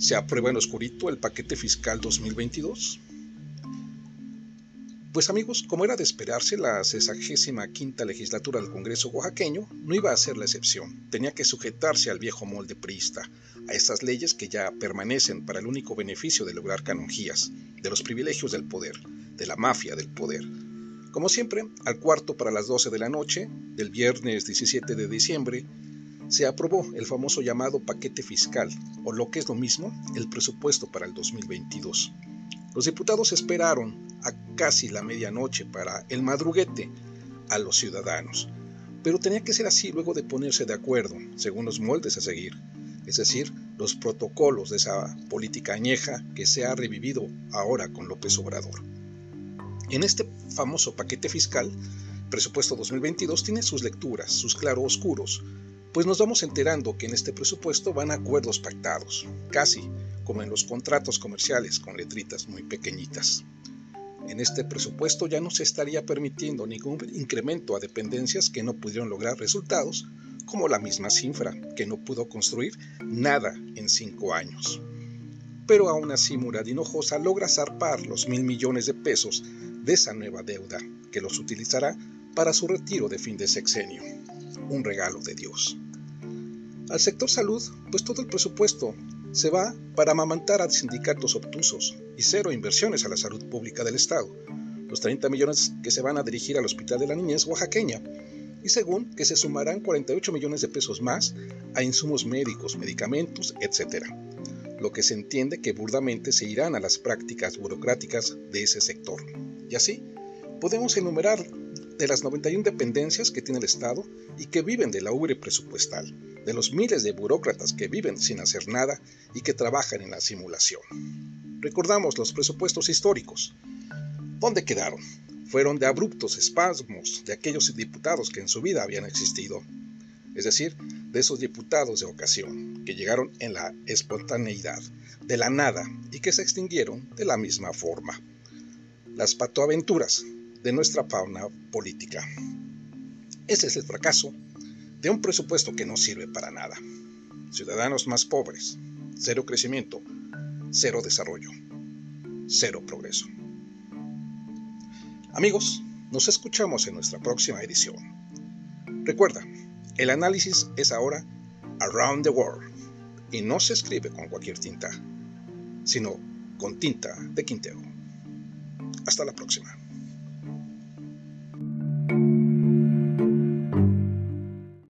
¿Se aprueba en oscurito el paquete fiscal 2022? Pues amigos, como era de esperarse, la 65 quinta legislatura del Congreso oaxaqueño no iba a ser la excepción. Tenía que sujetarse al viejo molde priista, a esas leyes que ya permanecen para el único beneficio de lograr canonjías, de los privilegios del poder, de la mafia del poder. Como siempre, al cuarto para las 12 de la noche, del viernes 17 de diciembre, se aprobó el famoso llamado paquete fiscal, o lo que es lo mismo, el presupuesto para el 2022. Los diputados esperaron a casi la medianoche para el madruguete a los ciudadanos, pero tenía que ser así luego de ponerse de acuerdo, según los moldes a seguir, es decir, los protocolos de esa política añeja que se ha revivido ahora con López Obrador. En este famoso paquete fiscal, presupuesto 2022 tiene sus lecturas, sus claroscuros, pues nos vamos enterando que en este presupuesto van acuerdos pactados, casi como en los contratos comerciales con letritas muy pequeñitas. En este presupuesto ya no se estaría permitiendo ningún incremento a dependencias que no pudieron lograr resultados, como la misma Cinfra, que no pudo construir nada en cinco años. Pero aún así Murad Hinojosa logra zarpar los mil millones de pesos de esa nueva deuda, que los utilizará para su retiro de fin de sexenio un regalo de Dios. Al sector salud, pues todo el presupuesto se va para amamantar a sindicatos obtusos y cero inversiones a la salud pública del Estado. Los 30 millones que se van a dirigir al Hospital de la Niñez oaxaqueña y según que se sumarán 48 millones de pesos más a insumos médicos, medicamentos, etc. Lo que se entiende que burdamente se irán a las prácticas burocráticas de ese sector. Y así, podemos enumerar de las 91 dependencias que tiene el Estado y que viven de la ubre presupuestal, de los miles de burócratas que viven sin hacer nada y que trabajan en la simulación. Recordamos los presupuestos históricos. ¿Dónde quedaron? Fueron de abruptos espasmos de aquellos diputados que en su vida habían existido, es decir, de esos diputados de ocasión, que llegaron en la espontaneidad, de la nada, y que se extinguieron de la misma forma. Las patoaventuras de nuestra fauna política. Ese es el fracaso de un presupuesto que no sirve para nada. Ciudadanos más pobres, cero crecimiento, cero desarrollo, cero progreso. Amigos, nos escuchamos en nuestra próxima edición. Recuerda, el análisis es ahora Around the World y no se escribe con cualquier tinta, sino con tinta de Quintero. Hasta la próxima.